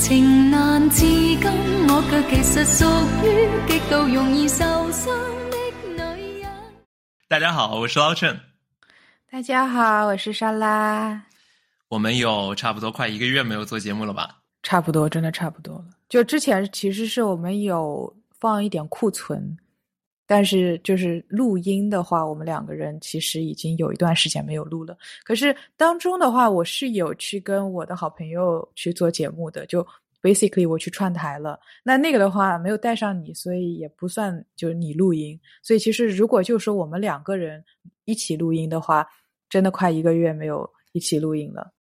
情难自禁。我却其实属于极度容易受伤的女人。大家好，我是老郑。大家好，我是莎拉。我们有差不多快一个月没有做节目了吧？差不多，真的差不多了。就之前其实是我们有放一点库存，但是就是录音的话，我们两个人其实已经有一段时间没有录了。可是当中的话，我是有去跟我的好朋友去做节目的，就 basically 我去串台了。那那个的话没有带上你，所以也不算就是你录音。所以其实如果就说我们两个人一起录音的话，真的快一个月没有一起录音了。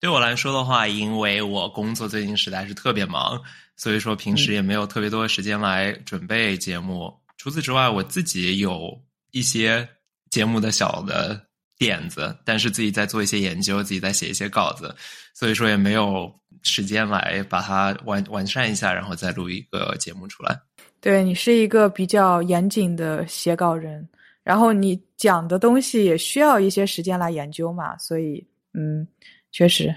对我来说的话，因为我工作最近实在是特别忙，所以说平时也没有特别多的时间来准备节目。除此之外，我自己有一些节目的小的点子，但是自己在做一些研究，自己在写一些稿子，所以说也没有时间来把它完完善一下，然后再录一个节目出来。对你是一个比较严谨的写稿人，然后你讲的东西也需要一些时间来研究嘛，所以嗯。确实，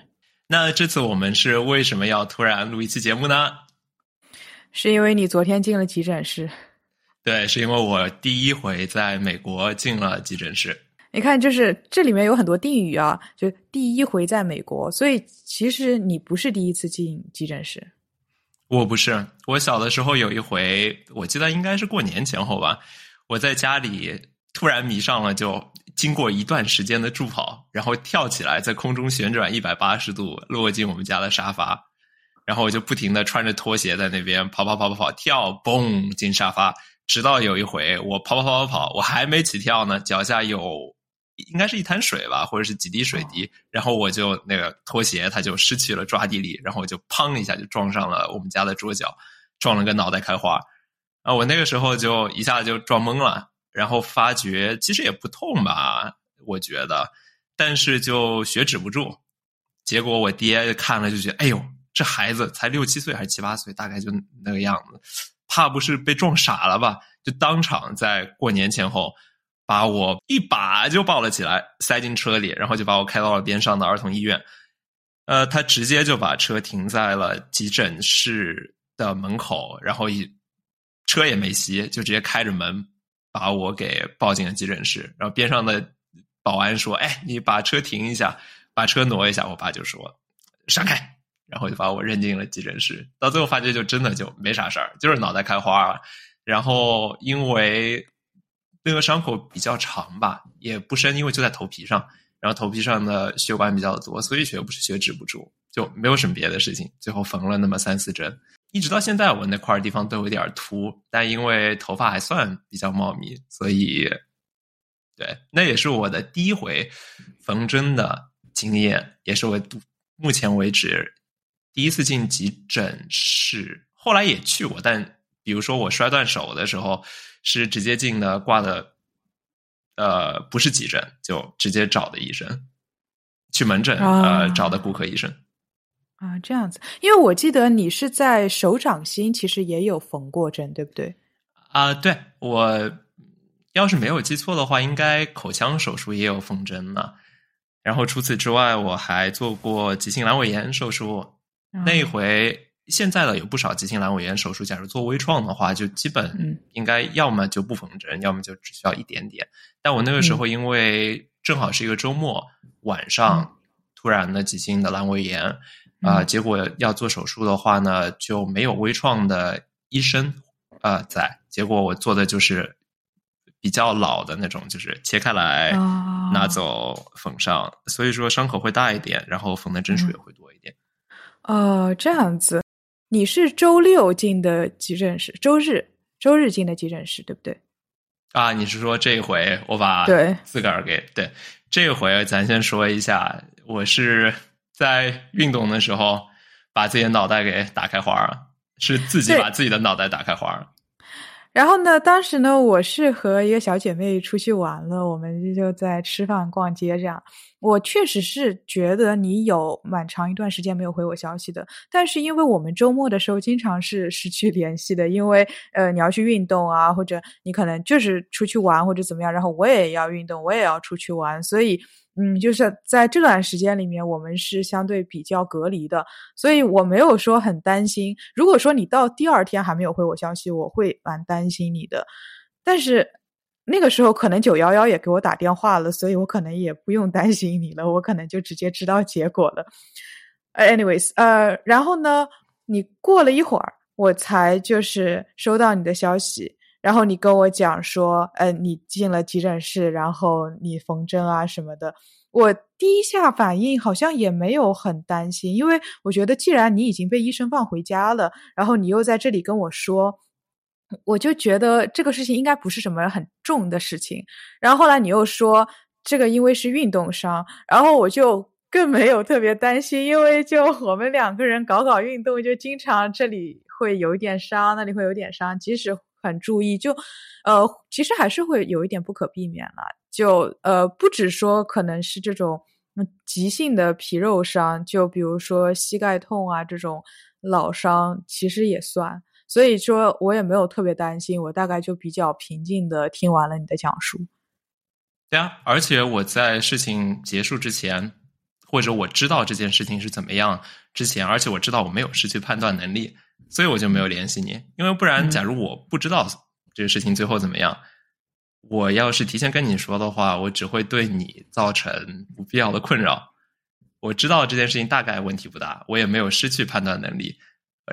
那这次我们是为什么要突然录一期节目呢？是因为你昨天进了急诊室。对，是因为我第一回在美国进了急诊室。你看，就是这里面有很多定语啊，就第一回在美国，所以其实你不是第一次进急诊室。我不是，我小的时候有一回，我记得应该是过年前后吧，我在家里突然迷上了就。经过一段时间的助跑，然后跳起来，在空中旋转一百八十度，落进我们家的沙发。然后我就不停的穿着拖鞋在那边跑跑跑跑跑跳，嘣进沙发。直到有一回，我跑跑跑跑跑，我还没起跳呢，脚下有应该是一滩水吧，或者是几滴水滴。然后我就那个拖鞋它就失去了抓地力，然后我就砰一下就撞上了我们家的桌角，撞了个脑袋开花。啊，我那个时候就一下子就撞懵了。然后发觉其实也不痛吧，我觉得，但是就血止不住。结果我爹看了就觉得，哎呦，这孩子才六七岁还是七八岁，大概就那个样子，怕不是被撞傻了吧？就当场在过年前后把我一把就抱了起来，塞进车里，然后就把我开到了边上的儿童医院。呃，他直接就把车停在了急诊室的门口，然后一车也没熄，就直接开着门。把我给抱进了急诊室，然后边上的保安说：“哎，你把车停一下，把车挪一下。”我爸就说：“闪开！”然后就把我认进了急诊室。到最后发觉就真的就没啥事儿，就是脑袋开花了。然后因为那个伤口比较长吧，也不深，因为就在头皮上，然后头皮上的血管比较多，所以血不是血止不住，就没有什么别的事情。最后缝了那么三四针。一直到现在，我那块地方都有点秃，但因为头发还算比较茂密，所以，对，那也是我的第一回缝针的经验，也是我目前为止第一次进急诊室。后来也去过，但比如说我摔断手的时候，是直接进的挂的，呃，不是急诊，就直接找的医生，去门诊呃找的骨科医生。啊，这样子，因为我记得你是在手掌心，其实也有缝过针，对不对？啊，对，我要是没有记错的话，应该口腔手术也有缝针呢。然后除此之外，我还做过急性阑尾炎手术。那一回现在的有不少急性阑尾炎手术，假如做微创的话，就基本应该要么就不缝针，要么就只需要一点点。但我那个时候因为正好是一个周末晚上，突然的急性的阑尾炎。啊，结果要做手术的话呢，就没有微创的医生啊在。结果我做的就是比较老的那种，就是切开来拿走缝上，所以说伤口会大一点，然后缝的针数也会多一点。哦，这样子，你是周六进的急诊室，周日周日进的急诊室，对不对？啊，你是说这回我把对自个儿给对这回咱先说一下，我是。在运动的时候，把自己的脑袋给打开花了，是自己把自己的脑袋打开花了。然后呢，当时呢，我是和一个小姐妹出去玩了，我们就在吃饭、逛街这样。我确实是觉得你有蛮长一段时间没有回我消息的，但是因为我们周末的时候经常是失去联系的，因为呃你要去运动啊，或者你可能就是出去玩或者怎么样，然后我也要运动，我也要出去玩，所以。嗯，就是在这段时间里面，我们是相对比较隔离的，所以我没有说很担心。如果说你到第二天还没有回我消息，我会蛮担心你的。但是那个时候可能九幺幺也给我打电话了，所以我可能也不用担心你了，我可能就直接知道结果了。Anyways，呃，然后呢，你过了一会儿，我才就是收到你的消息。然后你跟我讲说，呃，你进了急诊室，然后你缝针啊什么的。我第一下反应好像也没有很担心，因为我觉得既然你已经被医生放回家了，然后你又在这里跟我说，我就觉得这个事情应该不是什么很重的事情。然后后来你又说这个因为是运动伤，然后我就更没有特别担心，因为就我们两个人搞搞运动，就经常这里会有一点伤，那里会有点伤，即使。很注意，就，呃，其实还是会有一点不可避免了。就，呃，不止说可能是这种急性的皮肉伤，就比如说膝盖痛啊这种老伤，其实也算。所以说我也没有特别担心，我大概就比较平静的听完了你的讲述。对啊，而且我在事情结束之前，或者我知道这件事情是怎么样之前，而且我知道我没有失去判断能力。所以我就没有联系你，因为不然，假如我不知道这个事情最后怎么样，我要是提前跟你说的话，我只会对你造成不必要的困扰。我知道这件事情大概问题不大，我也没有失去判断能力，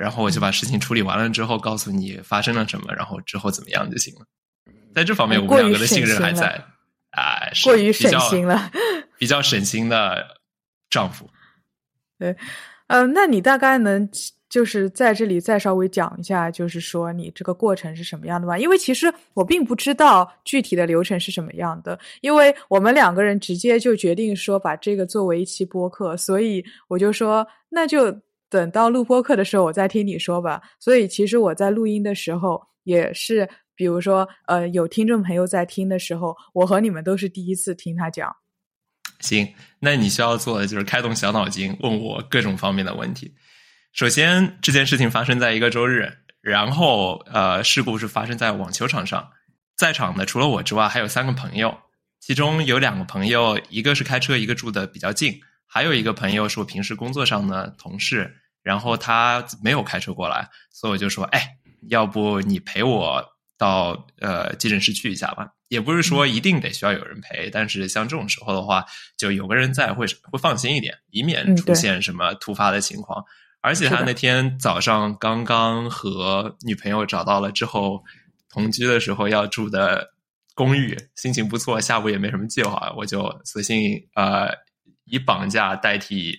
然后我就把事情处理完了之后，告诉你发生了什么，然后之后怎么样就行了。在这方面，我们两个的信任还在。哎，过于省心了，比较省心的丈夫。对，嗯，那你大概能？就是在这里再稍微讲一下，就是说你这个过程是什么样的吧？因为其实我并不知道具体的流程是什么样的，因为我们两个人直接就决定说把这个作为一期播客，所以我就说那就等到录播课的时候我再听你说吧。所以其实我在录音的时候也是，比如说呃有听众朋友在听的时候，我和你们都是第一次听他讲。行，那你需要做的就是开动小脑筋，问我各种方面的问题。首先，这件事情发生在一个周日，然后呃，事故是发生在网球场上，在场的除了我之外，还有三个朋友，其中有两个朋友，一个是开车，一个住的比较近，还有一个朋友是我平时工作上的同事，然后他没有开车过来，所以我就说，哎，要不你陪我到呃急诊室去一下吧？也不是说一定得需要有人陪，但是像这种时候的话，就有个人在会会放心一点，以免出现什么突发的情况。而且他那天早上刚刚和女朋友找到了之后，同居的时候要住的公寓，心情不错，下午也没什么计划，我就索性呃以绑架代替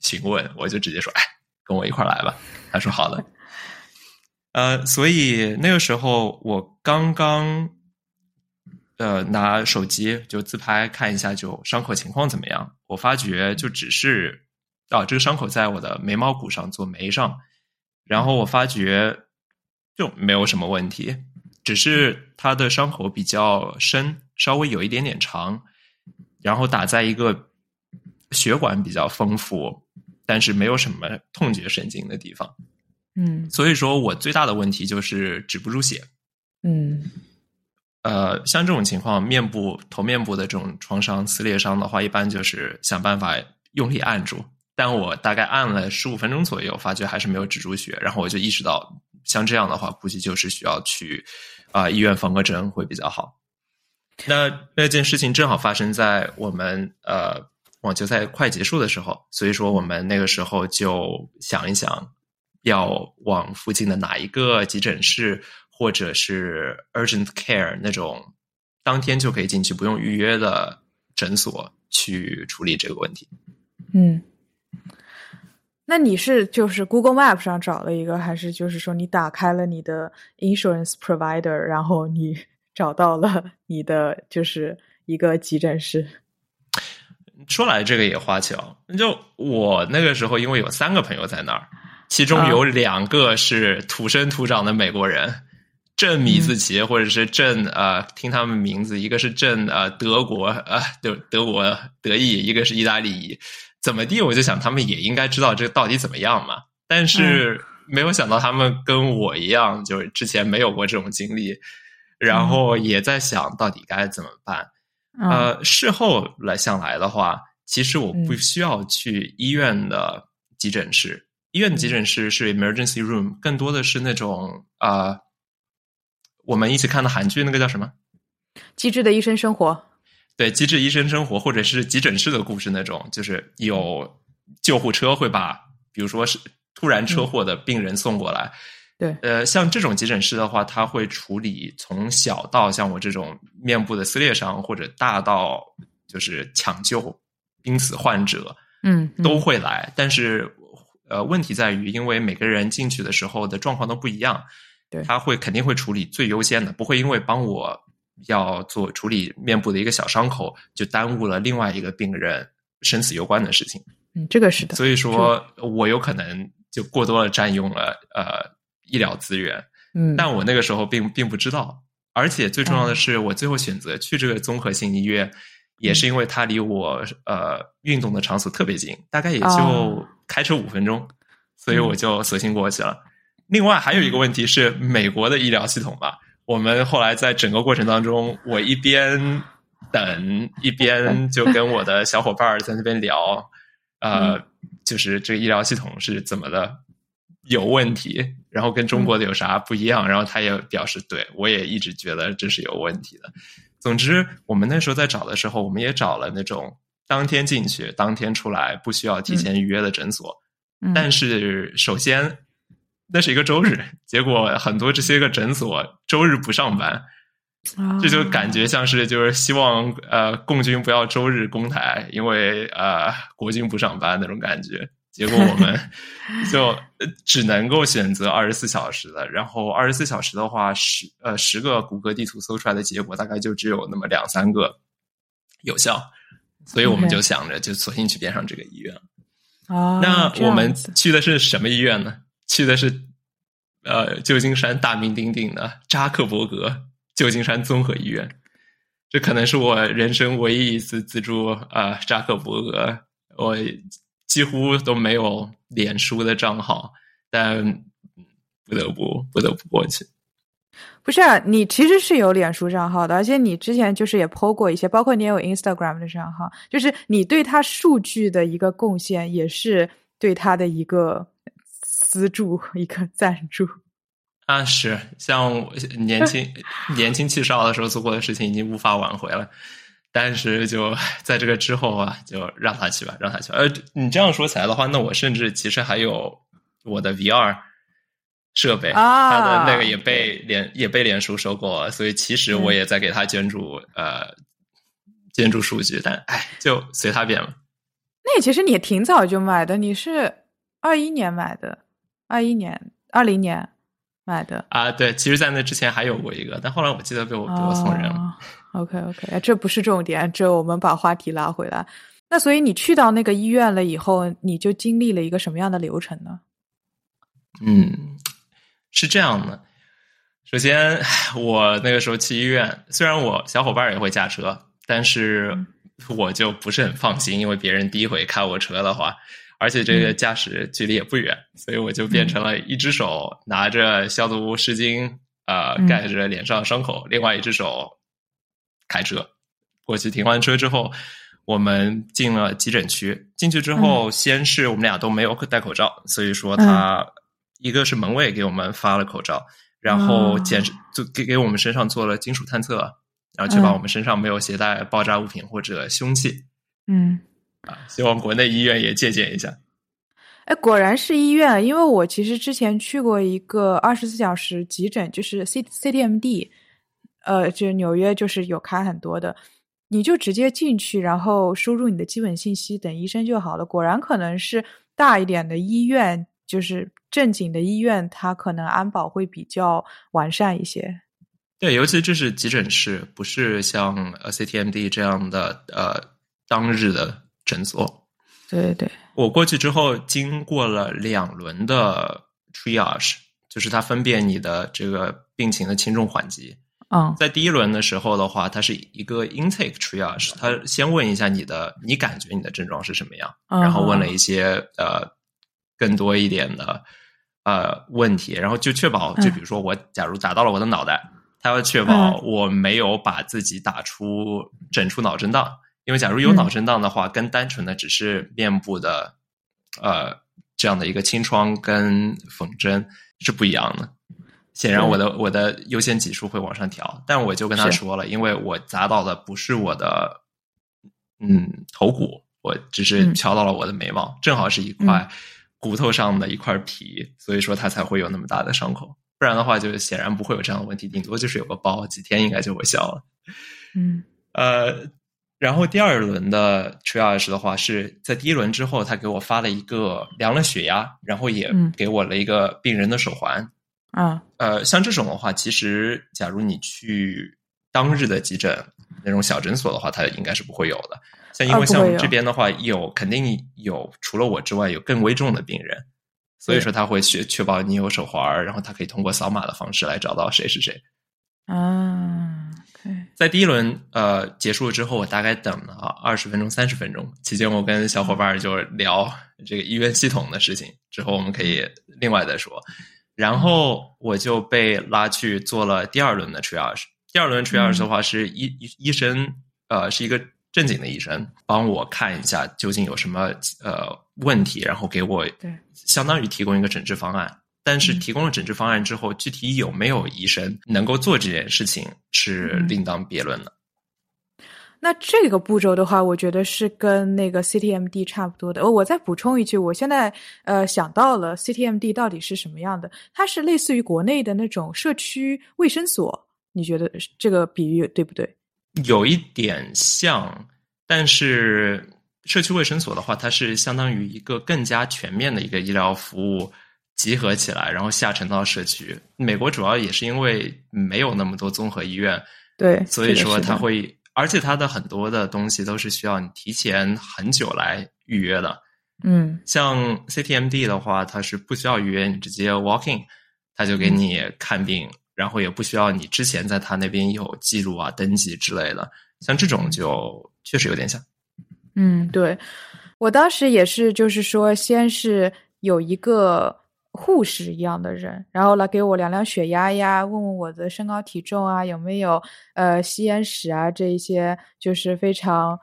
询问，我就直接说，哎，跟我一块来吧。他说好的。呃，所以那个时候我刚刚呃拿手机就自拍看一下，就伤口情况怎么样？我发觉就只是。啊，这个伤口在我的眉毛骨上做眉上，然后我发觉就没有什么问题，只是它的伤口比较深，稍微有一点点长，然后打在一个血管比较丰富，但是没有什么痛觉神经的地方。嗯，所以说我最大的问题就是止不住血。嗯，呃，像这种情况，面部头面部的这种创伤撕裂伤的话，一般就是想办法用力按住。但我大概按了十五分钟左右，发觉还是没有止住血，然后我就意识到，像这样的话，估计就是需要去啊医院缝个针会比较好。那那件事情正好发生在我们呃网球赛快结束的时候，所以说我们那个时候就想一想，要往附近的哪一个急诊室或者是 urgent care 那种当天就可以进去不用预约的诊所去处理这个问题。嗯。那你是就是 Google Map 上找了一个，还是就是说你打开了你的 insurance provider，然后你 找到了你的就是一个急诊室？说来这个也花巧，就我那个时候因为有三个朋友在那儿，其中有两个是土生土长的美国人，镇米字旗，或者是镇呃，听他们名字，一个是镇呃德国呃德德国德意，一个是意大利裔，怎么地？我就想他们也应该知道这到底怎么样嘛。但是没有想到他们跟我一样，就是之前没有过这种经历，然后也在想到底该怎么办。呃，事后来想来的话，其实我不需要去医院的急诊室，医院的急诊室是 emergency room，更多的是那种啊。我们一起看的韩剧，那个叫什么？《机智的医生生活》。对，《机智医生生活》，或者是急诊室的故事那种，就是有救护车会把，比如说是突然车祸的病人送过来。对，呃，像这种急诊室的话，他会处理从小到像我这种面部的撕裂伤，或者大到就是抢救濒死患者，嗯，都会来。但是，呃，问题在于，因为每个人进去的时候的状况都不一样。对他会肯定会处理最优先的，不会因为帮我要做处理面部的一个小伤口，就耽误了另外一个病人生死攸关的事情。嗯，这个是的。所以说我有可能就过多的占用了呃医疗资源。嗯，但我那个时候并并不知道，而且最重要的是，我最后选择去这个综合性医院，也是因为它离我呃运动的场所特别近，大概也就开车五分钟，所以我就索性过去了。另外还有一个问题是美国的医疗系统吧。我们后来在整个过程当中，我一边等一边就跟我的小伙伴在那边聊，呃，就是这个医疗系统是怎么的有问题，然后跟中国的有啥不一样。然后他也表示，对我也一直觉得这是有问题的。总之，我们那时候在找的时候，我们也找了那种当天进去、当天出来，不需要提前预约的诊所。但是首先。那是一个周日，结果很多这些个诊所周日不上班，这就感觉像是就是希望呃共军不要周日攻台，因为呃国军不上班那种感觉。结果我们 就只能够选择二十四小时的，然后二十四小时的话，十呃十个谷歌地图搜出来的结果大概就只有那么两三个有效，所以我们就想着就索性去边上这个医院。哦，那我们去的是什么医院呢？去的是，呃，旧金山大名鼎鼎的扎克伯格旧金山综合医院。这可能是我人生唯一一次资助啊，扎克伯格。我几乎都没有脸书的账号，但不得不不得不过去。不是啊，你其实是有脸书账号的，而且你之前就是也 PO 过一些，包括你也有 Instagram 的账号，就是你对它数据的一个贡献，也是对它的一个。资助一个赞助啊，是像年轻年轻气少的时候做过的事情，已经无法挽回了。但是就在这个之后啊，就让他去吧，让他去。呃，你这样说起来的话，那我甚至其实还有我的 VR 设备，他的那个也被脸也被脸书收购了，所以其实我也在给他捐助呃捐助数据，但哎，就随他便了。那其实你挺早就买的，你是二一年买的。二一年、二零年买的啊，对，其实，在那之前还有过一个，但后来我记得被我被我送人了。OK，OK，这不是重点，这我们把话题拉回来。那所以你去到那个医院了以后，你就经历了一个什么样的流程呢？嗯，是这样的。首先，我那个时候去医院，虽然我小伙伴也会驾车，但是我就不是很放心，因为别人第一回开我车的话。而且这个驾驶距离也不远，所以我就变成了一只手拿着消毒湿巾，呃，盖着脸上伤口，另外一只手开车过去。停完车之后，我们进了急诊区。进去之后，先是我们俩都没有戴口罩，所以说他一个是门卫给我们发了口罩，然后检就给给我们身上做了金属探测，然后确保我们身上没有携带爆炸物品或者凶器。嗯。啊，希望国内医院也借鉴一下。哎，果然是医院，因为我其实之前去过一个二十四小时急诊，就是 C C T M D，呃，就纽约就是有开很多的，你就直接进去，然后输入你的基本信息，等医生就好了。果然可能是大一点的医院，就是正经的医院，它可能安保会比较完善一些。对，尤其这是急诊室，不是像呃 C T M D 这样的呃当日的。诊所，对对。对，我过去之后经过了两轮的 triage，就是他分辨你的这个病情的轻重缓急。嗯。在第一轮的时候的话，它是一个 intake triage，他先问一下你的，你感觉你的症状是什么样，嗯然后问了一些呃更多一点的呃问题，然后就确保，就比如说我假如打到了我的脑袋，他要确保我没有把自己打出整出脑震荡，因为假如有脑震荡的话，跟单纯的只是面部的呃这样的一个清创跟缝针是不一样的。显然我的我的优先级数会往上调，但我就跟他说了，因为我砸到的不是我的嗯头骨，我只是嗯敲到了我的眉毛，正好是一块骨头上的一块皮，所以说它才会有那么大的伤口。不然的话，就显然不会有这样的问题，顶多就是有个包，几天应该就会消了。嗯呃，然后第二轮的 triage 的话，是在第一轮之后，他给我发了一个量了血压，然后也嗯给我了一个病人的手环。啊呃，像这种的话，其实假如你去当日的急诊那种小诊所的话，它应该是不会有的。像因为像我们这边的话，有肯定有除了我之外有更危重的病人，所以说他会确确保你有手环儿，然后他可以通过扫码的方式来找到谁是谁。啊在第一轮呃结束了之后，我大概等了二十分钟、三十分钟，期间我跟小伙伴儿就聊这个医院系统的事情，之后我们可以另外再说。然后我就被拉去做了第二轮的 triage。第二轮 triage 的话是医医医生呃是一个正经的医生，帮我看一下究竟有什么呃问题，然后给我对相当于提供一个诊治方案。但是嗯提供了诊治方案之后，具体有没有医生能够做这件事情是嗯另当别论的。那这个步骤的话，我觉得是跟那个 CTMD 差不多的。哦，我再补充一句，我现在呃想到了 CTMD 到底是什么样的？它是类似于国内的那种社区卫生所，你觉得这个比喻对不对？有一点像，但是社区卫生所的话，它是相当于一个更加全面的一个医疗服务集合起来，然后下沉到社区。美国主要也是因为没有那么多综合医院，对，所以说它会，而且它的很多的东西都是需要你提前很久来预约的。嗯像 CTMD 的话，它是不需要预约，你直接 walking，他就给你看病，然后也不需要你之前在他那边有记录啊、登记之类的。像这种就确实有点像。嗯，对，我当时也是，就是说，先是有一个护士一样的人，然后来给我量量血压呀，问问我的身高体重啊，有没有呃吸烟史啊，这一些就是非常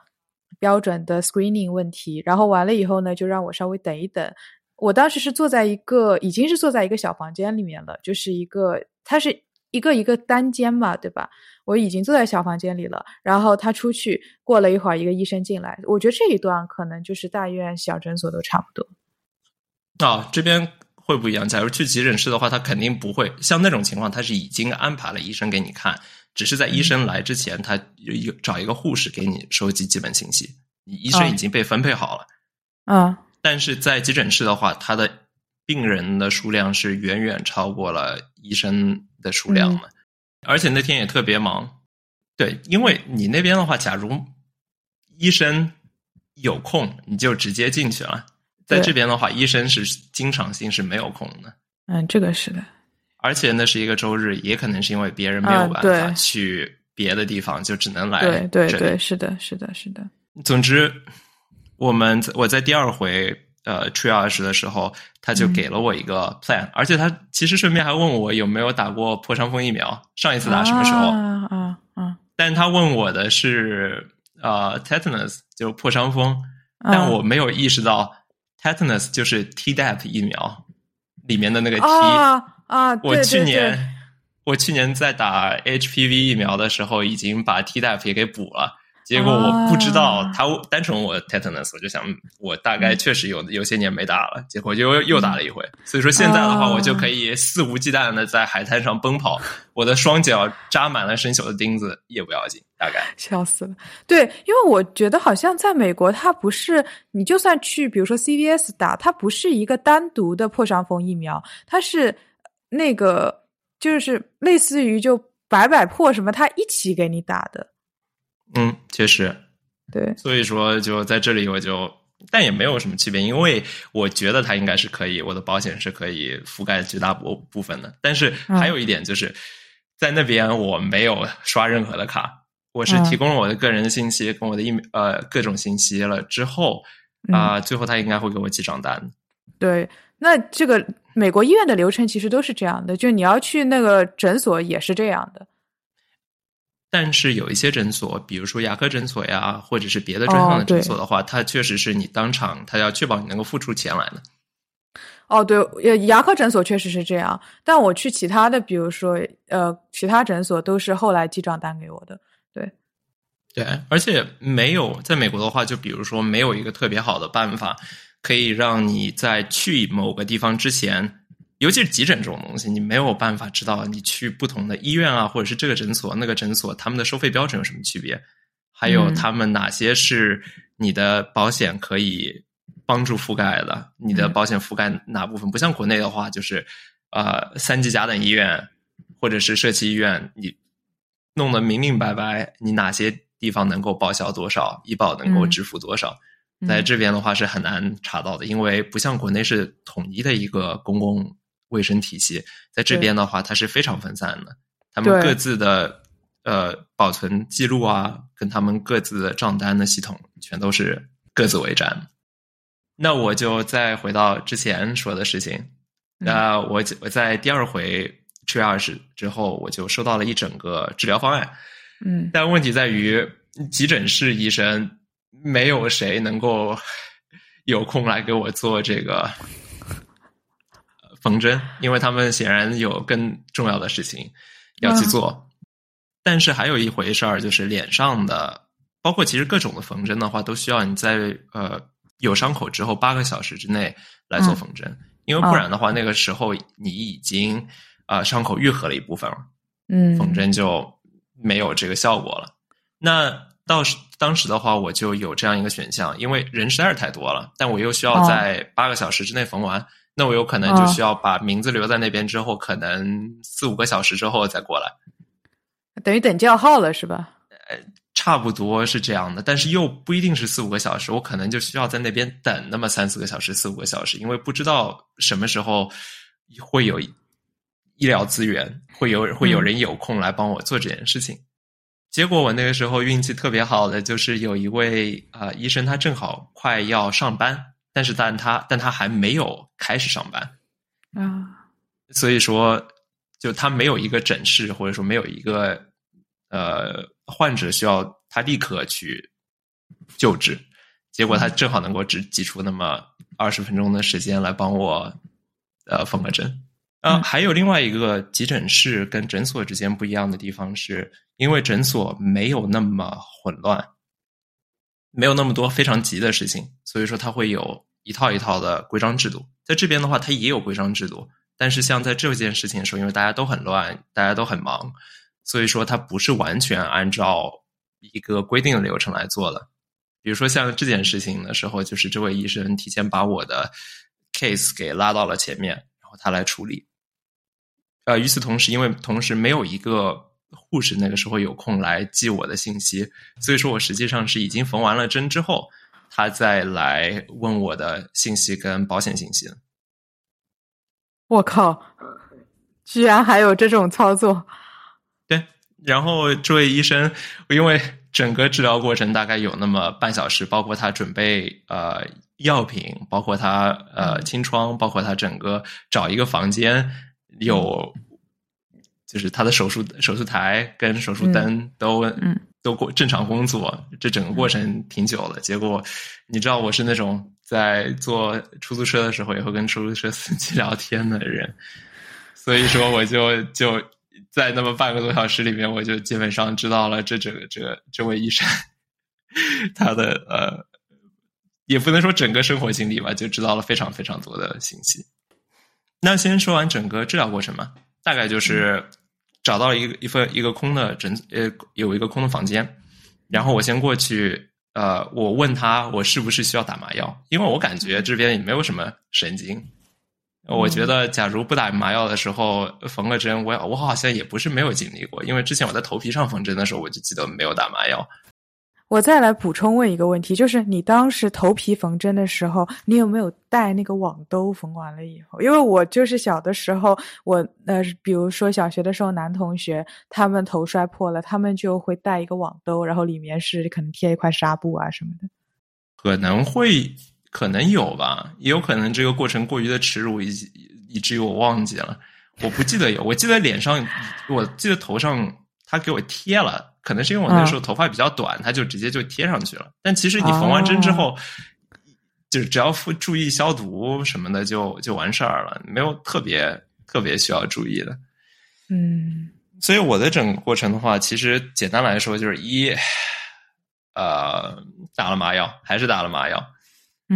标准的 screening 问题。然后完了以后呢，就让我稍微等一等。我当时是坐在一个，已经是坐在一个小房间里面了，就是一个，它是一个一个单间嘛，对吧？我已经坐在小房间里了，然后他出去，过了一会儿，一个医生进来。我觉得这一段可能就是大院、小诊所都差不多。啊，这边会不一样。假如去急诊室的话，他肯定不会像那种情况，他是已经安排了医生给你看，只是在医生来之前，他有找一个护士给你收集基本信息。你医生已经被分配好了。啊但是在急诊室的话，他的病人的数量是远远超过了医生的数量的，而且那天也特别忙。对，因为你那边的话，假如医生有空，你就直接进去了。在这边的话，医生是经常性是没有空的，嗯，这个是的。而且那是一个周日，也可能是因为别人没有啊办法去别的地方，就只能来对对这里对，是的，是的，是的。总之，我们在我在第二回呃 triage 的时候，他就嗯给了我一个 plan，、而且他其实顺便还问我有没有打过破伤风疫苗，上一次打什么时候？啊啊啊！但是他问我的是呃 tetanus，就破伤风，啊但我没有意识到 tetanus 就是 Tdap 疫苗里面的那个 T。啊啊！我去年对我去年在打 HPV 疫苗的时候，已经把 Tdap 也给补了。结果我不知道啊他单纯问我 tetanus，我就想嗯我大嗯概确实有有些年没打了，结果就又打了一回。所以说现在的话，啊我就可以肆无忌惮的在海滩上奔跑，我的双脚扎满了生锈的钉子也不要紧，大概。笑死了。对，因为我觉得好像在美国，它不是你就算去，比如说 CVS 打，它不是一个单独的破伤风疫苗，它是那个就是类似于就百百破什么，它一起给你打的。嗯，确实，对，所以说就在这里我就，但也没有什么区别，因为我觉得它应该是可以，我的保险是可以覆盖绝大部部分的。但是还有一点就是，在那边我没有刷任何的卡，我是提供了我的个人的信息跟我的疫呃各种信息了之后啊、最后他应该会给我记账单。对，那这个美国医院的流程其实都是这样的，就你要去那个诊所也是这样的。但是有一些诊所，比如说牙科诊所呀，或者是别的专项的诊所的话，它确实是你当场，它要确保你能够付出钱来的。哦，对，呃，牙科诊所确实是这样，但我去其他的，比如说呃，其他诊所都是后来记账单给我的。对，对，而且没有在美国的话，就比如说没有一个特别好的办法，可以让你在去某个地方之前。尤其是急诊这种东西，你没有办法知道你去不同的医院啊，或者是这个诊所、那个诊所，他们的收费标准有什么区别？还有他们哪些是你的保险可以帮助覆盖的？你的保险覆盖哪部分？不像国内的话，就是呃三级甲等医院或者是社区医院，你弄得明明白白，你哪些地方能够报销多少，医保能够支付多少？在这边的话是很难查到的，因为不像国内是统一的一个公共。卫生体系在这边的话，它是非常分散的。他们各自的呃保存记录啊，跟他们各自的账单的系统，全都是各自为战。那我就再回到之前说的事情。那我我在第二回 triage 之后，我就收到了一整个治疗方案。嗯，但问题在于，急诊室医生没有谁能够 有空来给我做这个。缝针，因为他们显然有更重要的事情要去做。但是还有一回事儿，就是脸上的，包括其实各种的缝针的话，都需要你在呃有伤口之后八个小时之内来做缝针，因为不然的话，那个时候你已经啊伤口愈合了一部分了，嗯，缝针就没有这个效果了。那到时当时的话，我就有这样一个选项，因为人实在是太多了，但我又需要在八个小时之内缝完。那我有可能就需要把名字留在那边，之后可能四五个小时之后再过来，等于等叫号了是吧？呃，差不多是这样的，但是又不一定是四五个小时，我可能就需要在那边等那么三四个小时、四五个小时，因为不知道什么时候会有医疗资源，会有会有人有空来帮我做这件事情。结果我那个时候运气特别好的，就是有一位啊医生，他正好快要上班。但是，但他但他还没有开始上班啊，所以说，就他没有一个诊室，或者说没有一个呃患者需要他立刻去救治。结果他正好能够只挤出那么二十分钟的时间来帮我呃缝个针。啊，还有另外一个急诊室跟诊所之间不一样的地方，是因为诊所没有那么混乱。没有那么多非常急的事情，所以说它会有一套一套的规章制度。在这边的话，它也有规章制度，但是像在这件事情的时候，因为大家都很乱，大家都很忙，所以说它不是完全按照一个规定的流程来做的。比如说像这件事情的时候，就是这位医生提前把我的 case 给拉到了前面，然后他来处理。呃，与此同时，因为同时没有一个。护士那个时候有空来记我的信息，所以说我实际上是已经缝完了针之后，他再来问我的信息跟保险信息。我靠，居然还有这种操作！对，然后这位医生，因为整个治疗过程大概有那么半小时，包括他准备呃药品，包括他呃清创，包括他整个找一个房间有。就是他的手术手术台跟手术灯都嗯都过正常工作，这整个过程挺久的。结果你知道我是那种在坐出租车的时候也会跟出租车司机 聊天的人，所以说我就就在那么半个多小时里面，我就基本上知道了这整个这个这位医生他的呃，也不能说整个生活经历吧，就知道了非常非常多的信息。那先说完整个治疗过程嘛，大概就是。找到一个一份一个空的诊呃有一个空的房间，然后我先过去呃我问他我是不是需要打麻药，因为我感觉这边也没有什么神经，我觉得假如不打麻药的时候缝个针，我我好像也不是没有经历过，因为之前我在头皮上缝针的时候，我就记得没有打麻药。我再来补充问一个问题，就是你当时头皮缝针的时候，你有没有带那个网兜？缝完了以后，因为我就是小的时候，我呃，比如说小学的时候，男同学他们头摔破了，他们就会带一个网兜，然后里面是可能贴一块纱布啊什么的。可能会，可能有吧，也有可能这个过程过于的耻辱，以以至于我忘记了，我不记得有，我记得脸上，我记得头上他给我贴了。可能是因为我那时候头发比较短，它就直接就贴上去了。但其实你缝完针之后，就是只要注意消毒什么的，就就完事儿了，没有特别特别需要注意的。嗯，所以我的整个过程的话，其实简单来说就是一，呃，打了麻药，还是打了麻药；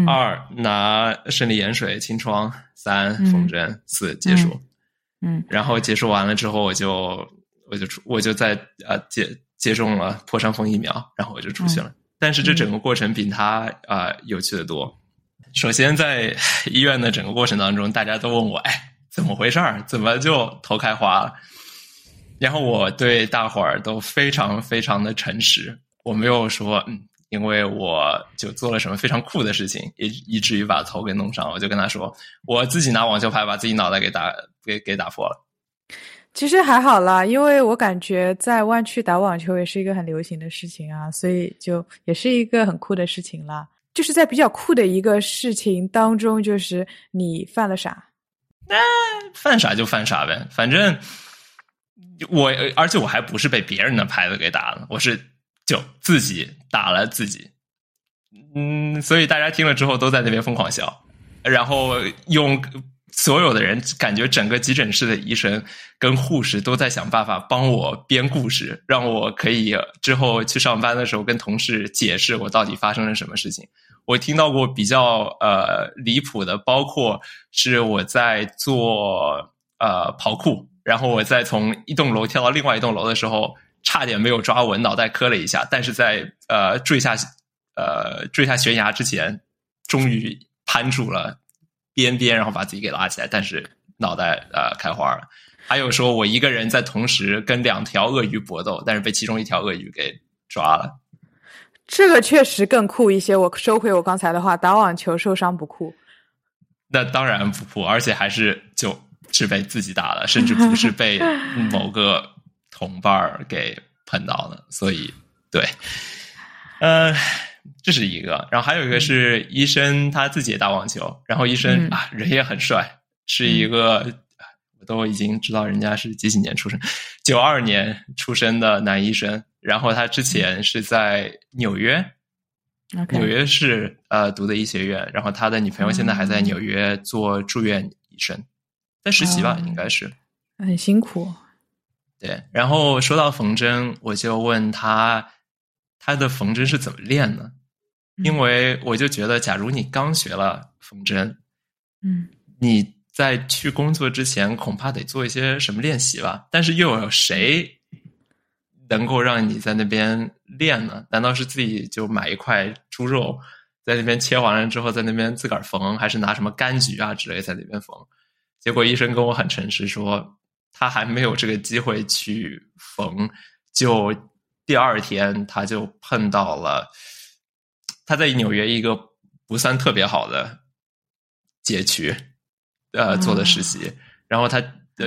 二，拿生理盐水清创；三，缝针；四，结束。嗯，然后结束完了之后，我就我就出，我就在呃接。接种了破伤风疫苗，然后我就出去了。但是这整个过程比他啊有趣的多。首先在 医院的整个过程当中，大家都问我：“哎，怎么回事儿？怎么就头开花了？”然后我对大伙儿都非常非常的诚实，我没有说嗯，因为我就做了什么非常酷的事情，以以至于把头给弄伤。我就跟他说：“我自己拿网球拍把自己脑袋给打给给打破了。”其实还好啦，因为我感觉在湾区打网球也是一个很流行的事情啊，所以就也是一个很酷的事情啦。就是在比较酷的一个事情当中，就是你犯了傻，那犯傻就犯傻呗，反正我而且我还不是被别人的拍子给打了，我是就自己打了自己。嗯，所以大家听了之后都在那边疯狂笑，然后用。所有的人感觉整个急诊室的医生跟护士都在想办法帮我编故事，让我可以之后去上班的时候跟同事解释我到底发生了什么事情。我听到过比较呃离谱的，包括是我在做呃跑酷，然后我在从一栋楼跳到另外一栋楼的时候，差点没有抓稳，脑袋磕了一下，但是在呃坠下呃坠下悬崖之前，终于攀住了。边边，然后把自己给拉起来，但是脑袋呃开花了。还有说我一个人在同时跟两条鳄鱼搏斗，但是被其中一条鳄鱼给抓了。这个确实更酷一些。我收回我刚才的话，打网球受伤不酷。那当然不酷，而且还是就是被自己打了，甚至不是被 某个同伴儿给碰到了。所以对，呃。这是一个，然后还有一个是医生他自己也打网球，然后医生啊人也很帅，是一个我都已经知道人家是几几年出生，九二年出生的男医生，然后他之前是在纽约，纽约市呃读的医学院，然后他的女朋友现在还在纽约做住院医生，在实习吧应该是，很辛苦，对，然后说到缝针，我就问他。他的缝针是怎么练呢？因为我就觉得，假如你刚学了缝针，嗯，你在去工作之前，恐怕得做一些什么练习吧。但是又有谁能够让你在那边练呢？难道是自己就买一块猪肉，在那边切完了之后，在那边自个儿缝，还是拿什么柑橘啊之类在那边缝？结果医生跟我很诚实说，他还没有这个机会去缝，就。第二天，他就碰到了他在纽约一个不算特别好的街区，呃，做的实习。然后他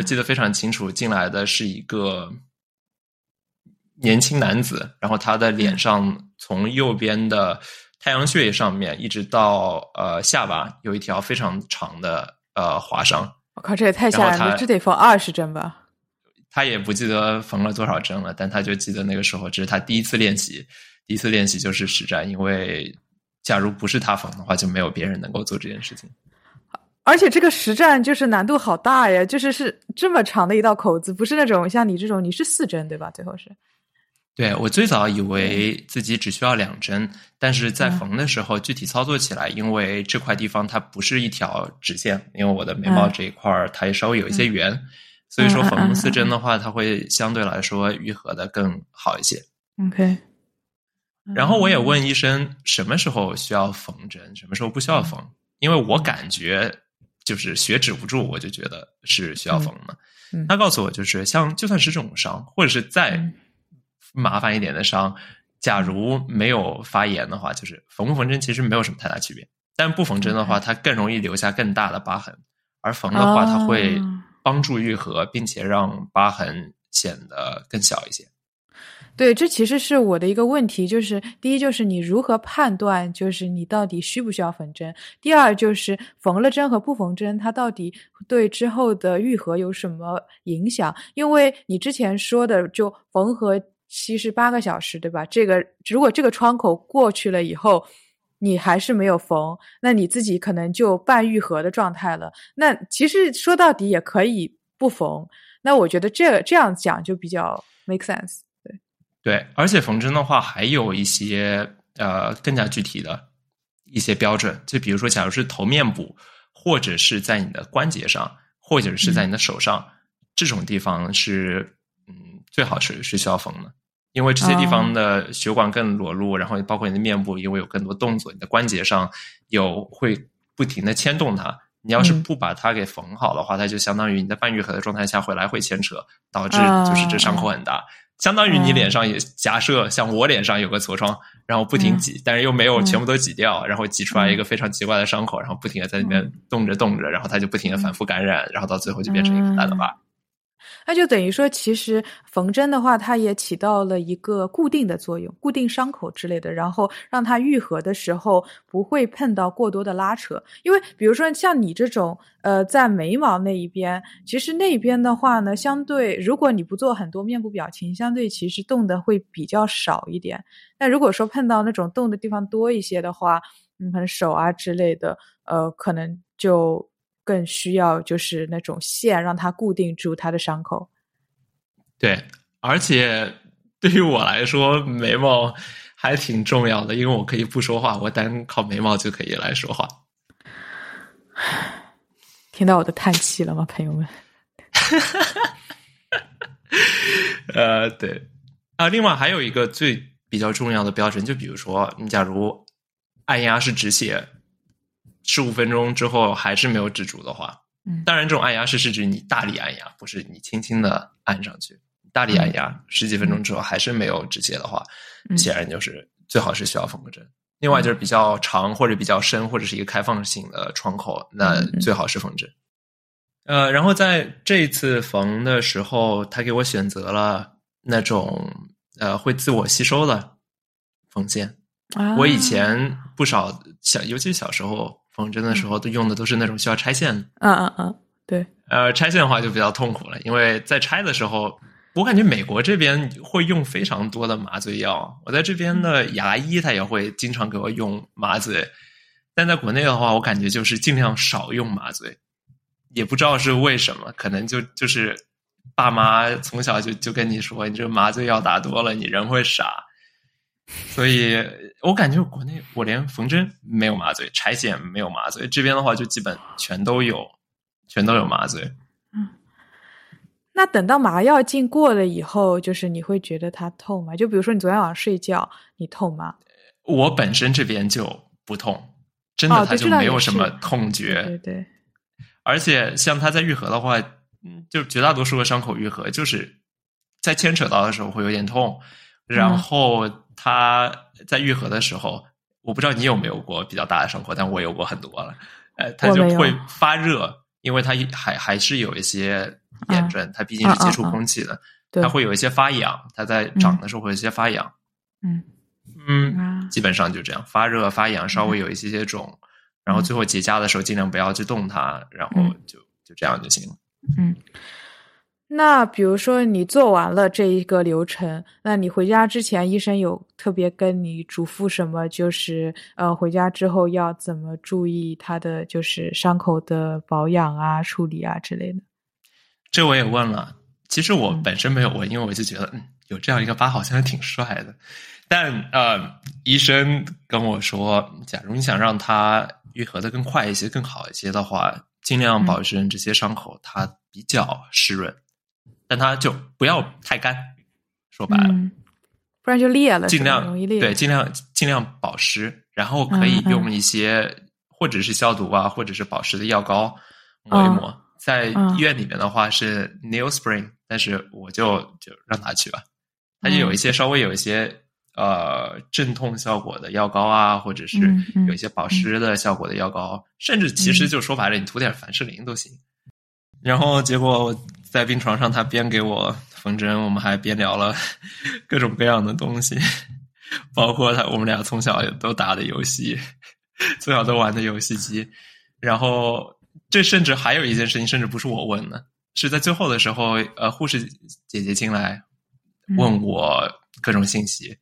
记得非常清楚，进来的是一个年轻男子，然后他的脸上从右边的太阳穴上面一直到呃下巴有一条非常长的呃划伤。我靠，这也太吓人了！这得缝二十针吧？他也不记得缝了多少针了，但他就记得那个时候，这是他第一次练习，第一次练习就是实战。因为假如不是他缝的话，就没有别人能够做这件事情。而且这个实战就是难度好大呀，就是是这么长的一道口子，不是那种像你这种，你是四针对吧？最后是。对我最早以为自己只需要两针，但是在缝的时候具体操作起来，因为这块地方它不是一条直线，因为我的眉毛这一块儿它也稍微有一些圆。所以说缝四针的话，它会相对来说愈合的更好一些。OK。然后我也问医生什么时候需要缝针，什么时候不需要缝，因为我感觉就是血止不住，我就觉得是需要缝的。他告诉我，就是像就算是这种伤，或者是再麻烦一点的伤，假如没有发炎的话，就是缝不缝针其实没有什么太大区别。但不缝针的话，它更容易留下更大的疤痕，而缝的话，它会哦帮助愈合，并且让疤痕显得更小一些。对，这其实是我的一个问题，就是第一就是你如何判断，就是你到底需不需要缝针；第二就是缝了针和不缝针，它到底对之后的愈合有什么影响？因为你之前说的就缝合期是八个小时，对吧？这个如果这个窗口过去了以后，你还是没有缝，那你自己可能就半愈合的状态了。那其实说到底也可以不缝。那我觉得这这样讲就比较 make sense。对对，而且缝针的话，还有一些呃更加具体的一些标准，就比如说，假如是头面部，或者是在你的关节上，或者是在你的手上，这种地方是嗯最好是是需要缝的，因为这些地方的血管更裸露，然后包括你的面部，因为有更多动作，你的关节上有会不停的牵动它。你要是嗯。不把它给缝好的话，它就相当于你在半愈合的状态下会来回牵扯，导致啊就是这伤口很大。相当于你嗯脸上也假设像我脸上有个痤疮，然后不停挤，但是又没有嗯。全部都挤掉，然后挤出来一个非常奇怪的伤口，然后不停的在里面嗯动着动着，然后它就不停的反复感染，然后到最后就变成一个很大的疤。那就等于说，其实缝针的话，它也起到了一个固定的作用，固定伤口之类的，然后让它愈合的时候不会碰到过多的拉扯。因为比如说像你这种，呃，在眉毛那一边，其实那边的话呢，相对如果你不做很多面部表情，相对其实动的会比较少一点。那如果说碰到那种动的地方多一些的话，嗯，可能手啊之类的，呃，可能就。更需要就是那种线让它固定住它的伤口。对，而且对于我来说，眉毛还挺重要的，因为我可以不说话，我单靠眉毛就可以来说话。听到我的叹气了吗，朋友们？呃，对啊，另外还有一个最比较重要的标准，就比如说，你假如按压是止血。十五分钟之后还是没有止住的话，嗯，当然这种按压是是指你大力按压，不是你轻轻的按上去。大力按压十几分钟之后还是没有止血的话，嗯、显然就是最好是需要缝个针。另外就是比较长或者比较深或者是一个开放性的窗口，那最好是缝针。嗯、呃，然后在这次缝的时候，他给我选择了那种呃会自我吸收的缝线。啊、我以前不少小，尤其是小时候。缝针的时候都用的都是那种需要拆线的，嗯嗯嗯，对。呃，拆线的话就比较痛苦了，因为在拆的时候，我感觉美国这边会用非常多的麻醉药。我在这边的牙医他也会经常给我用麻醉，但在国内的话，我感觉就是尽量少用麻醉，也不知道是为什么，可能就就是爸妈从小就就跟你说，你这个麻醉药打多了，你人会傻。所以我感觉国内我连缝针没有麻醉，拆线没有麻醉，这边的话就基本全都有，全都有麻醉。嗯，那等到麻药劲过了以后，就是你会觉得它痛吗？就比如说你昨天晚上睡觉，你痛吗？我本身这边就不痛，真的它就没有什么痛觉。哦、对对。而且像它在愈合的话，嗯，就绝大多数的伤口愈合，就是在牵扯到的时候会有点痛，然后它在愈合的时候，我不知道你有没有过比较大的伤口，但我有过很多了。呃，它就会发热，因为它还还是有一些炎症，嗯、它毕竟是接触空气的，它会有一些发痒，它在长的时候会有一些发痒。嗯嗯，基本上就这样，发热、发痒，稍微有一些些肿，嗯、然后最后结痂的时候尽量不要去动它，然后就就这样就行了。嗯。那比如说你做完了这一个流程，那你回家之前，医生有特别跟你嘱咐什么？就是呃，回家之后要怎么注意他的就是伤口的保养啊、处理啊之类的。这我也问了，其实我本身没有问，因为我就觉得嗯，有这样一个疤好像还挺帅的。但呃，医生跟我说，假如你想让它愈合的更快一些、更好一些的话，尽量保证这些伤口它比较湿润。但它就不要太干，说白了，嗯、不然就裂了，尽量容易裂。对，尽量尽量保湿，然后可以用一些、或者是消毒啊，或者是保湿的药膏抹一抹。嗯、在医院里面的话是 Neosporin，、嗯、但是我就就让他去吧，它就有一些稍微有一些呃镇痛效果的药膏啊，或者是有一些保湿的效果的药膏，甚至其实就说白了，你涂点凡士林都行。然后结果我在病床上，他边给我缝针，我们还边聊了 各种各样的东西，包括他我们俩从小都打的游戏，从小都玩的游戏机。然后这甚至还有一件事情，甚至不是我问的，是在最后的时候，呃，护士姐姐进来问我各种信息，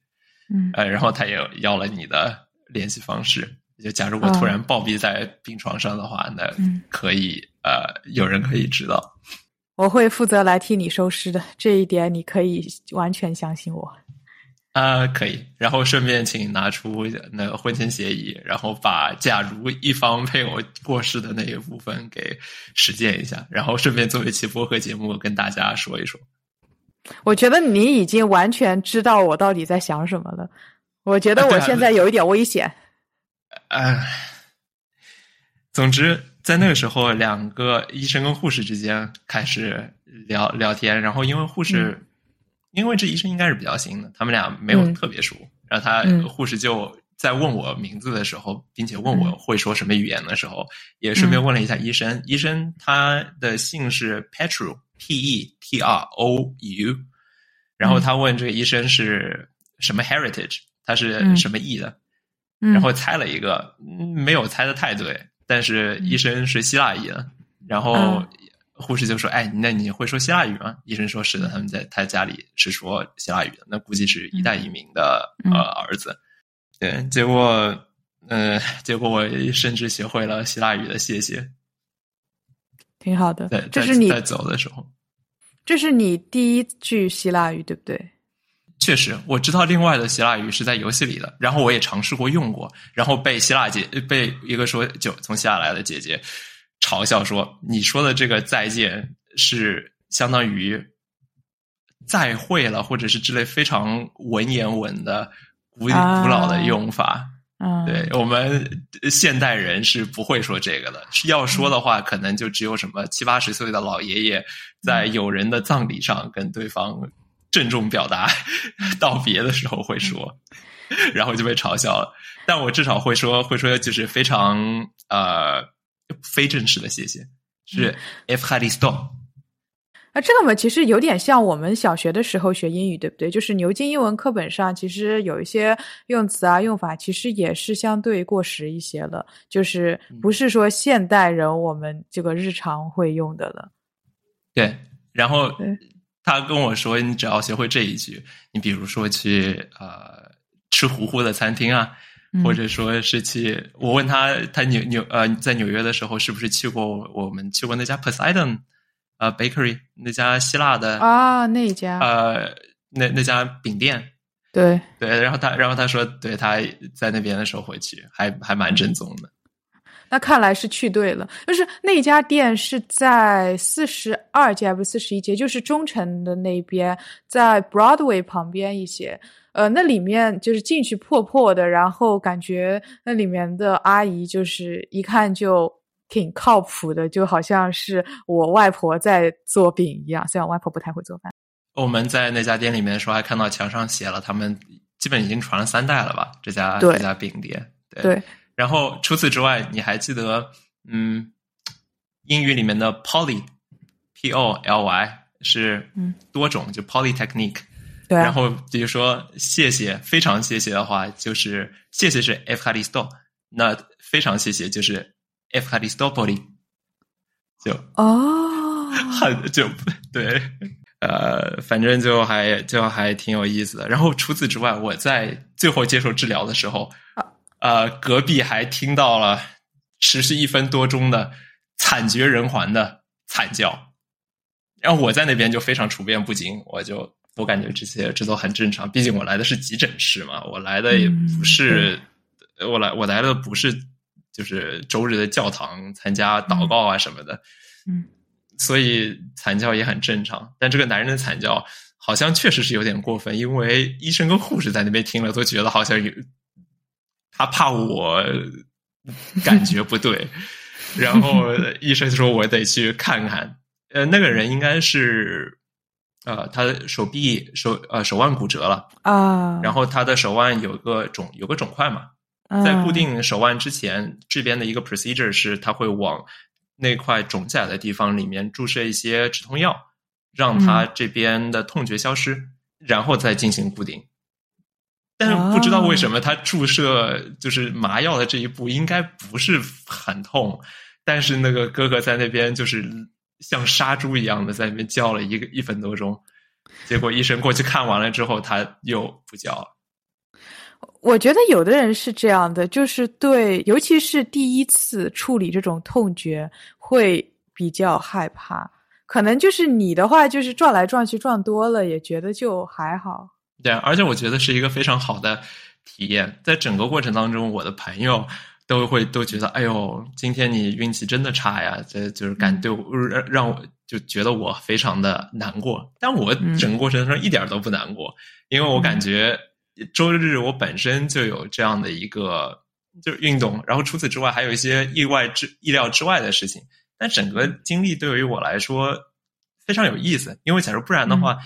嗯呃，然后他也要了你的联系方式。就假如我突然暴毙在病床上的话，那嗯可以呃，有人可以知道。我会负责来替你收尸的，这一点你可以完全相信我。啊、可以。然后顺便请拿出那个婚前协议，然后把假如一方配偶过世的那一部分给实践一下，然后顺便做一期播客节目跟大家说一说。我觉得你已经完全知道我到底在想什么了。我觉得我现在有一点危险。哎，总之，在那个时候，两个医生跟护士之间开始聊聊天，然后因为护士，因为这医生应该是比较新的，他们俩没有嗯。特别熟，然后他、嗯护士就在问我名字的时候，并且问我嗯。会说什么语言的时候，也顺便问了一下医生，医生他的姓是 Petru，P E T R O U，然后他问这个医生是什么 heritage，他是嗯。什么裔的。嗯。然后猜了一个，嗯没有猜的太对，但是医生是希腊裔的，然后嗯护士就说：“哎，那你会说希腊语吗？”医生说：“是的，他们在他家里是说希腊语的，那估计是一代移民的、嗯呃儿子。”对，结果，呃，结果我甚至学会了希腊语的谢谢，挺好的对。这是你在走的时候，这是你第一句希腊语，对不对？确实，我知道另外的希腊语是在游戏里的，然后我也尝试过用过，然后被希腊姐被一个说就从希腊来的姐姐嘲笑说：“你说的这个再见是相当于再会了，或者是之类非常文言文的古啊古老的用法。嗯，对我们现代人是不会说这个的，要说的话，可能就只有什么七八十岁的老爷爷在友人的葬礼上跟对方郑重表达道别的时候会说，然后就被嘲笑了。但我至少会说，会说就是非常呃非正式的谢谢，是 F 哈里斯多。啊，这个嘛，其实有点像我们小学的时候学英语，对不对？就是牛津英文课本上，其实有一些用词啊、用法，其实也是相对过时一些了，就是不是说现代人我们这个日常会用的了。对，然后对他跟我说，你只要学会这一句，你比如说去呃吃糊糊的餐厅啊，嗯或者说是去，我问他，他纽纽呃在纽约的时候是不是去过我们去过那家 Poseidon 呃 Bakery 那家希腊的啊，那一家，呃那那家饼店。对，对，然后他，然后他说，对，他在那边的时候回去，还还蛮正宗的。那看来是去对了。就是那家店是在四十二街还不是四十一街，就是中城的那边，在 Broadway 旁边一些。呃，那里面就是进去破破的，然后感觉那里面的阿姨就是一看就挺靠谱的，就好像是我外婆在做饼一样。虽然我外婆不太会做饭。我们在那家店里面的时候，还看到墙上写了，他们基本已经传了三代了吧？这家这家饼店，对。对，然后除此之外，你还记得，嗯，英语里面的 poly，p o l y 是嗯。多种，就 polytechnique。对啊，然后比如说谢谢，非常谢谢的话，就是谢谢是 f h a r i s t o 那非常谢谢就是 f h a r i s t o p o l y 就哦，很就对，呃，反正就还就还挺有意思的。然后除此之外，我在最后接受治疗的时候，呃，隔壁还听到了持续一分多钟的惨绝人寰的惨叫，然后我在那边就非常处变不惊，我就我感觉这些这都很正常，毕竟我来的是急诊室嘛，我来的也不是，我来我来的不是就是周日的教堂参加祷告啊什么的，嗯，所以惨叫也很正常。但这个男人的惨叫好像确实是有点过分，因为医生跟护士在那边听了都觉得好像有他怕我感觉不对，然后医生说我得去看看。呃，那个人应该是呃，他手臂手呃手腕骨折了，啊，然后他的手腕有个肿有个肿块嘛，嗯在固定手腕之前，这边的一个 procedure 是他会往那块肿起来的地方里面注射一些止痛药，让他这边的痛觉消失，然后再进行固定。但是不知道为什么他注射就是麻药的这一步应该不是很痛，但是那个哥哥在那边就是像杀猪一样的在那边叫了一个一分多钟，结果医生过去看完了之后，他又不叫了。我觉得有的人是这样的，就是对，尤其是第一次处理这种痛觉，会比较害怕。可能就是你的话，就是撞来撞去撞多了，也觉得就还好。对，而且我觉得是一个非常好的体验。在整个过程当中，我的朋友都会都觉得，哎呦，今天你运气真的差呀，这就是感对我让让我就觉得我非常的难过。但我整个过程中一点都不难过，因为我感觉周日我本身就有这样的一个就是运动，然后除此之外还有一些意外之意料之外的事情。但整个经历对于我来说非常有意思，因为假如不然的话。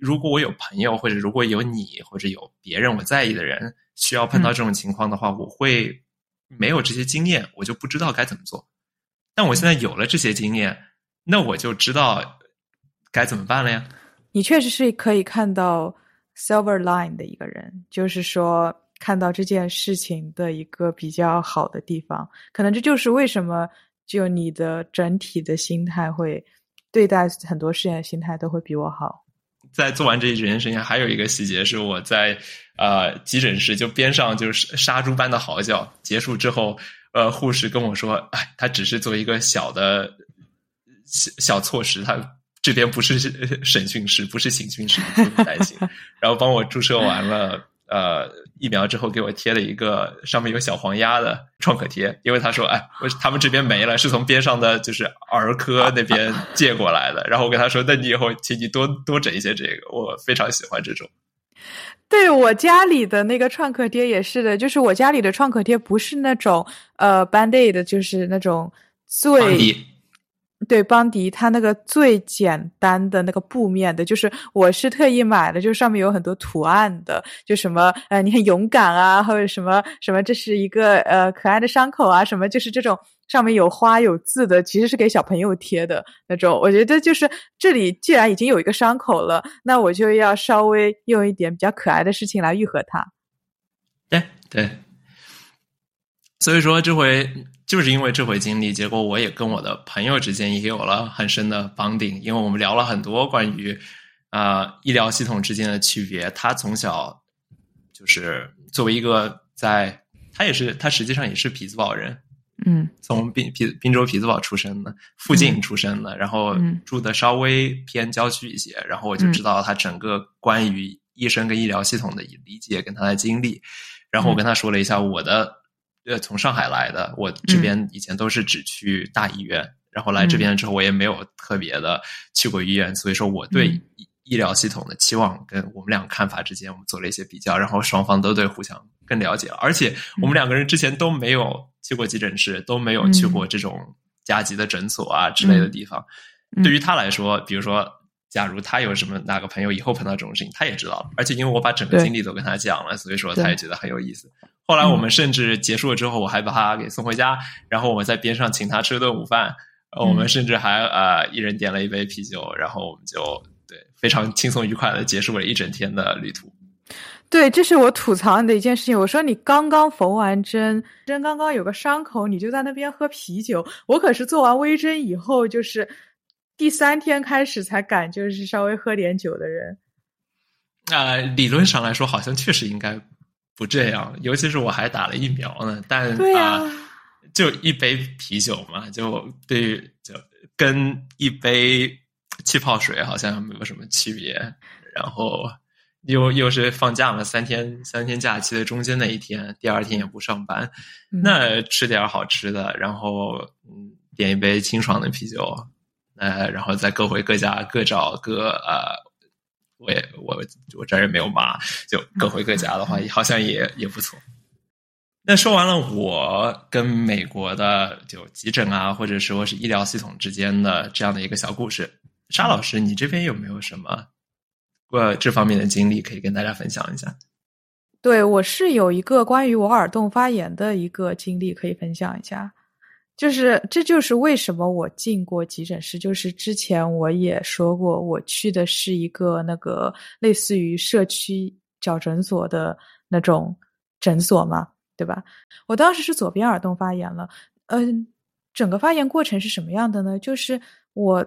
如果我有朋友，或者如果有你，或者有别人我在意的人需要碰到这种情况的话，我会没有这些经验，我就不知道该怎么做。但我现在有了这些经验，那我就知道该怎么办了呀。你确实是可以看到 silver line 的一个人，就是说看到这件事情的一个比较好的地方，可能这就是为什么就你的整体的心态会对待很多事情的心态都会比我好。在做完这一件事情，还有一个细节是我在呃急诊室就边上就是杀猪般的嚎叫，结束之后，呃护士跟我说，哎，他只是做一个小的小小措施，他这边不是 审讯室，不是刑讯室，不用担心。然后帮我注射完了呃疫苗之后，给我贴了一个上面有小黄鸭的创可贴，因为他说，哎，我他们这边没了，是从边上的就是儿科那边借过来的。然后我跟他说，那你以后请你多多整一些这个，我非常喜欢这种。对我家里的那个创可贴也是的，就是我家里的创可贴不是那种呃 band aid，就是那种最对邦迪，它那个最简单的那个布面的，就是我是特意买的，就上面有很多图案的，就什么呃你很勇敢啊，或者什么什么这是一个呃可爱的伤口啊，什么就是这种上面有花有字的，其实是给小朋友贴的那种。我觉得就是这里既然已经有一个伤口了，那我就要稍微用一点比较可爱的事情来愈合它。对对，所以说这回。就是因为这回经历，结果我也跟我的朋友之间也有了很深的绑定，因为我们聊了很多关于啊、呃、医疗系统之间的区别。他从小就是作为一个在，他也是他实际上也是匹兹堡人，嗯，从滨匹滨州匹兹堡出生的，附近出生的，然后住的稍微偏郊区一些，然后我就知道他整个关于医生跟医疗系统的理解跟他的经历，然后我跟他说了一下我的。呃，从上海来的，我这边以前都是只去大医院，嗯、然后来这边之后，我也没有特别的去过医院，所以说我对医疗系统的期望跟我们两个看法之间，我们做了一些比较，然后双方都对互相更了解了，而且我们两个人之前都没有去过急诊室，都没有去过这种加急的诊所啊之类的地方。嗯、对于他来说，比如说，假如他有什么哪个朋友以后碰到这种事情，他也知道了，而且因为我把整个经历都跟他讲了，所以说他也觉得很有意思。后来我们甚至结束了之后，我还把他给送回家，然后我们在边上请他吃了顿午饭。呃，我们甚至还呃一人点了一杯啤酒，然后我们就对非常轻松愉快的结束了一整天的旅途。对，这是我吐槽你的一件事情。我说你刚刚缝完针，针刚刚有个伤口，你就在那边喝啤酒。我可是做完微针以后，就是第三天开始才敢，就是稍微喝点酒的人。呃，理论上来说，好像确实应该。不这样，尤其是我还打了疫苗呢，但啊、呃，就一杯啤酒嘛，就对于就跟一杯气泡水好像没有什么区别。然后又又是放假嘛，三天三天假期的中间那一天，第二天也不上班，嗯、那吃点好吃的，然后嗯，点一杯清爽的啤酒，呃，然后再各回各家，各找各呃。我也我我这儿也没有妈，就各回各家的话，好像也也不错。那说完了我跟美国的就急诊啊，或者说是医疗系统之间的这样的一个小故事，沙老师，你这边有没有什么呃这方面的经历，可以跟大家分享一下。对我是有一个关于我耳洞发炎的一个经历可以分享一下，就是这就是为什么我进过急诊室，就是之前我也说过，我去的是一个那个类似于社区矫诊所的那种诊所嘛，对吧？我当时是左边耳洞发炎了，嗯，整个发炎过程是什么样的呢？就是我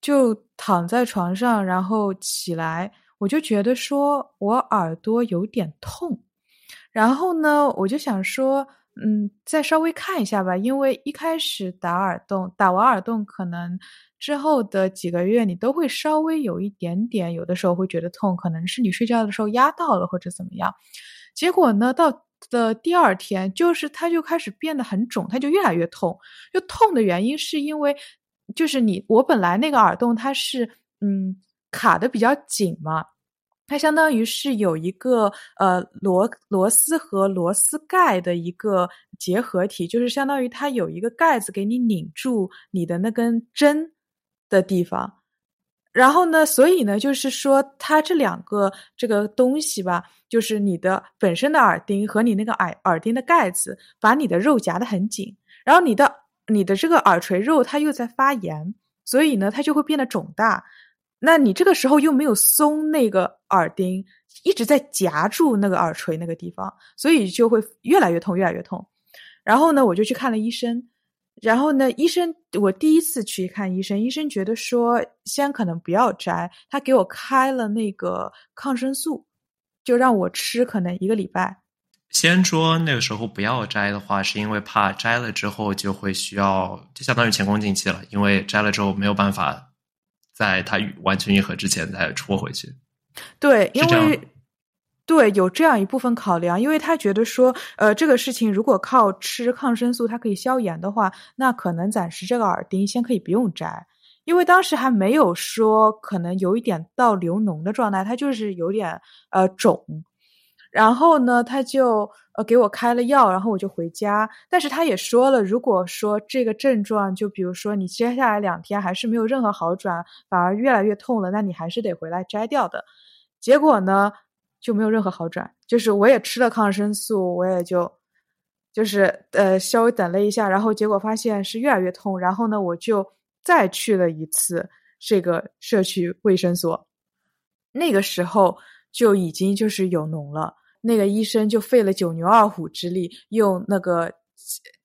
就躺在床上，然后起来。我就觉得说我耳朵有点痛，然后呢，我就想说，嗯，再稍微看一下吧，因为一开始打耳洞，打完耳洞，可能之后的几个月你都会稍微有一点点，有的时候会觉得痛，可能是你睡觉的时候压到了或者怎么样。结果呢，到的第二天，就是它就开始变得很肿，它就越来越痛。就痛的原因是因为，就是你我本来那个耳洞它是嗯。卡的比较紧嘛，它相当于是有一个呃螺螺丝和螺丝盖的一个结合体，就是相当于它有一个盖子给你拧住你的那根针的地方。然后呢，所以呢，就是说它这两个这个东西吧，就是你的本身的耳钉和你那个耳耳钉的盖子，把你的肉夹得很紧。然后你的你的这个耳垂肉它又在发炎，所以呢，它就会变得肿大。那你这个时候又没有松那个耳钉，一直在夹住那个耳垂那个地方，所以就会越来越痛，越来越痛。然后呢，我就去看了医生。然后呢，医生我第一次去看医生，医生觉得说先可能不要摘，他给我开了那个抗生素，就让我吃可能一个礼拜。先说那个时候不要摘的话，是因为怕摘了之后就会需要，就相当于前功尽弃了，因为摘了之后没有办法。在它完全愈合之前再戳回去，对，因为对有这样一部分考量，因为他觉得说，呃，这个事情如果靠吃抗生素它可以消炎的话，那可能暂时这个耳钉先可以不用摘，因为当时还没有说可能有一点到流脓的状态，它就是有点呃肿。然后呢，他就呃给我开了药，然后我就回家。但是他也说了，如果说这个症状，就比如说你接下来两天还是没有任何好转，反而越来越痛了，那你还是得回来摘掉的。结果呢，就没有任何好转。就是我也吃了抗生素，我也就就是呃稍微等了一下，然后结果发现是越来越痛。然后呢，我就再去了一次这个社区卫生所，那个时候就已经就是有脓了。那个医生就费了九牛二虎之力，用那个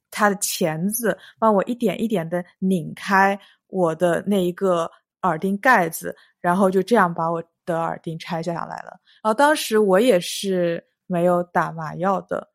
他的钳子帮我一点一点的拧开我的那一个耳钉盖子，然后就这样把我的耳钉拆下来了。然后当时我也是没有打麻药的，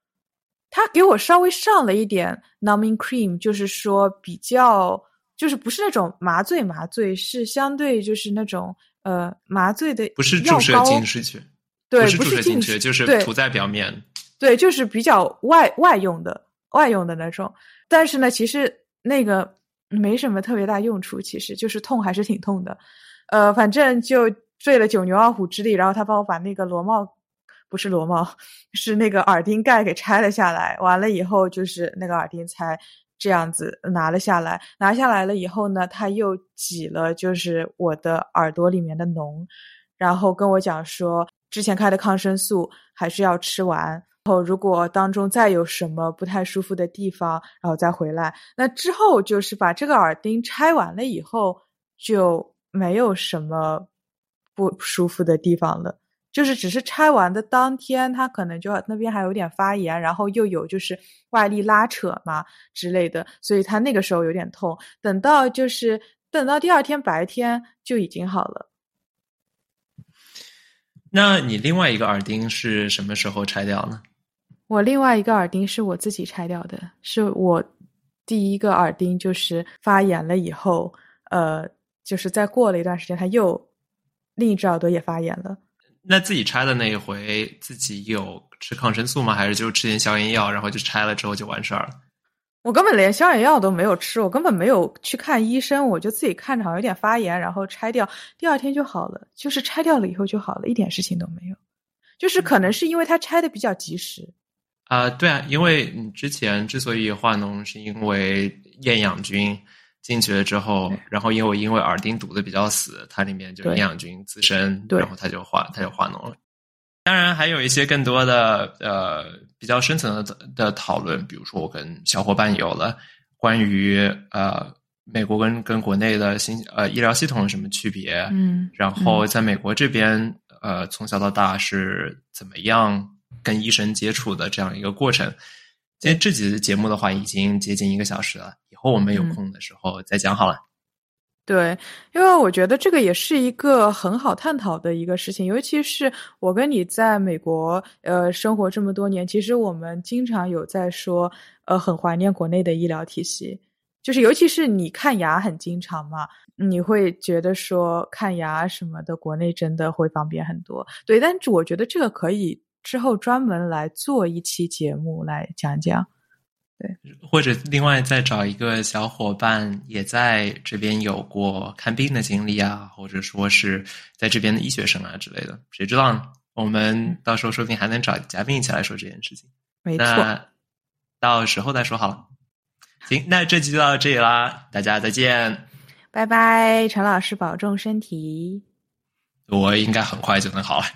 他给我稍微上了一点 numbing cream，就是说比较就是不是那种麻醉麻醉，是相对就是那种呃麻醉的不是注射进去。对，不是注射进去，就是涂在表面。对，就是比较外外用的外用的那种。但是呢，其实那个没什么特别大用处，其实就是痛还是挺痛的。呃，反正就费了九牛二虎之力，然后他帮我把那个螺帽，不是螺帽，是那个耳钉盖给拆了下来。完了以后，就是那个耳钉才这样子拿了下来。拿下来了以后呢，他又挤了，就是我的耳朵里面的脓，然后跟我讲说。之前开的抗生素还是要吃完，然后如果当中再有什么不太舒服的地方，然后再回来。那之后就是把这个耳钉拆完了以后，就没有什么不舒服的地方了。就是只是拆完的当天，他可能就那边还有点发炎，然后又有就是外力拉扯嘛之类的，所以他那个时候有点痛。等到就是等到第二天白天就已经好了。那你另外一个耳钉是什么时候拆掉呢？我另外一个耳钉是我自己拆掉的，是我第一个耳钉就是发炎了以后，呃，就是再过了一段时间，它又另一只耳朵也发炎了。那自己拆的那一回，自己有吃抗生素吗？还是就吃点消炎药，然后就拆了之后就完事儿了？我根本连消炎药都没有吃，我根本没有去看医生，我就自己看着好像有点发炎，然后拆掉，第二天就好了。就是拆掉了以后就好了，一点事情都没有。就是可能是因为它拆的比较及时。啊，对啊，因为你之前之所以化脓，是因为厌氧菌进去了之后，然后因为我因为耳钉堵的比较死，它里面就厌氧菌滋生，然后它就化它就化脓了。当然还有一些更多的呃比较深层的的讨论，比如说我跟小伙伴有了关于呃美国跟跟国内的新呃医疗系统有什么区别，嗯，然后在美国这边呃从小到大是怎么样跟医生接触的这样一个过程。今天这集节目的话已经接近一个小时了，以后我们有空的时候再讲好了。对，因为我觉得这个也是一个很好探讨的一个事情，尤其是我跟你在美国呃生活这么多年，其实我们经常有在说，呃，很怀念国内的医疗体系，就是尤其是你看牙很经常嘛，你会觉得说看牙什么的，国内真的会方便很多。对，但是我觉得这个可以。之后专门来做一期节目来讲讲，对，或者另外再找一个小伙伴也在这边有过看病的经历啊，或者说是在这边的医学生啊之类的，谁知道呢？我们到时候说不定还能找嘉宾一起来说这件事情。没错，到时候再说好了。行，那这期就到这里啦，大家再见，拜拜，陈老师保重身体，我应该很快就能好了。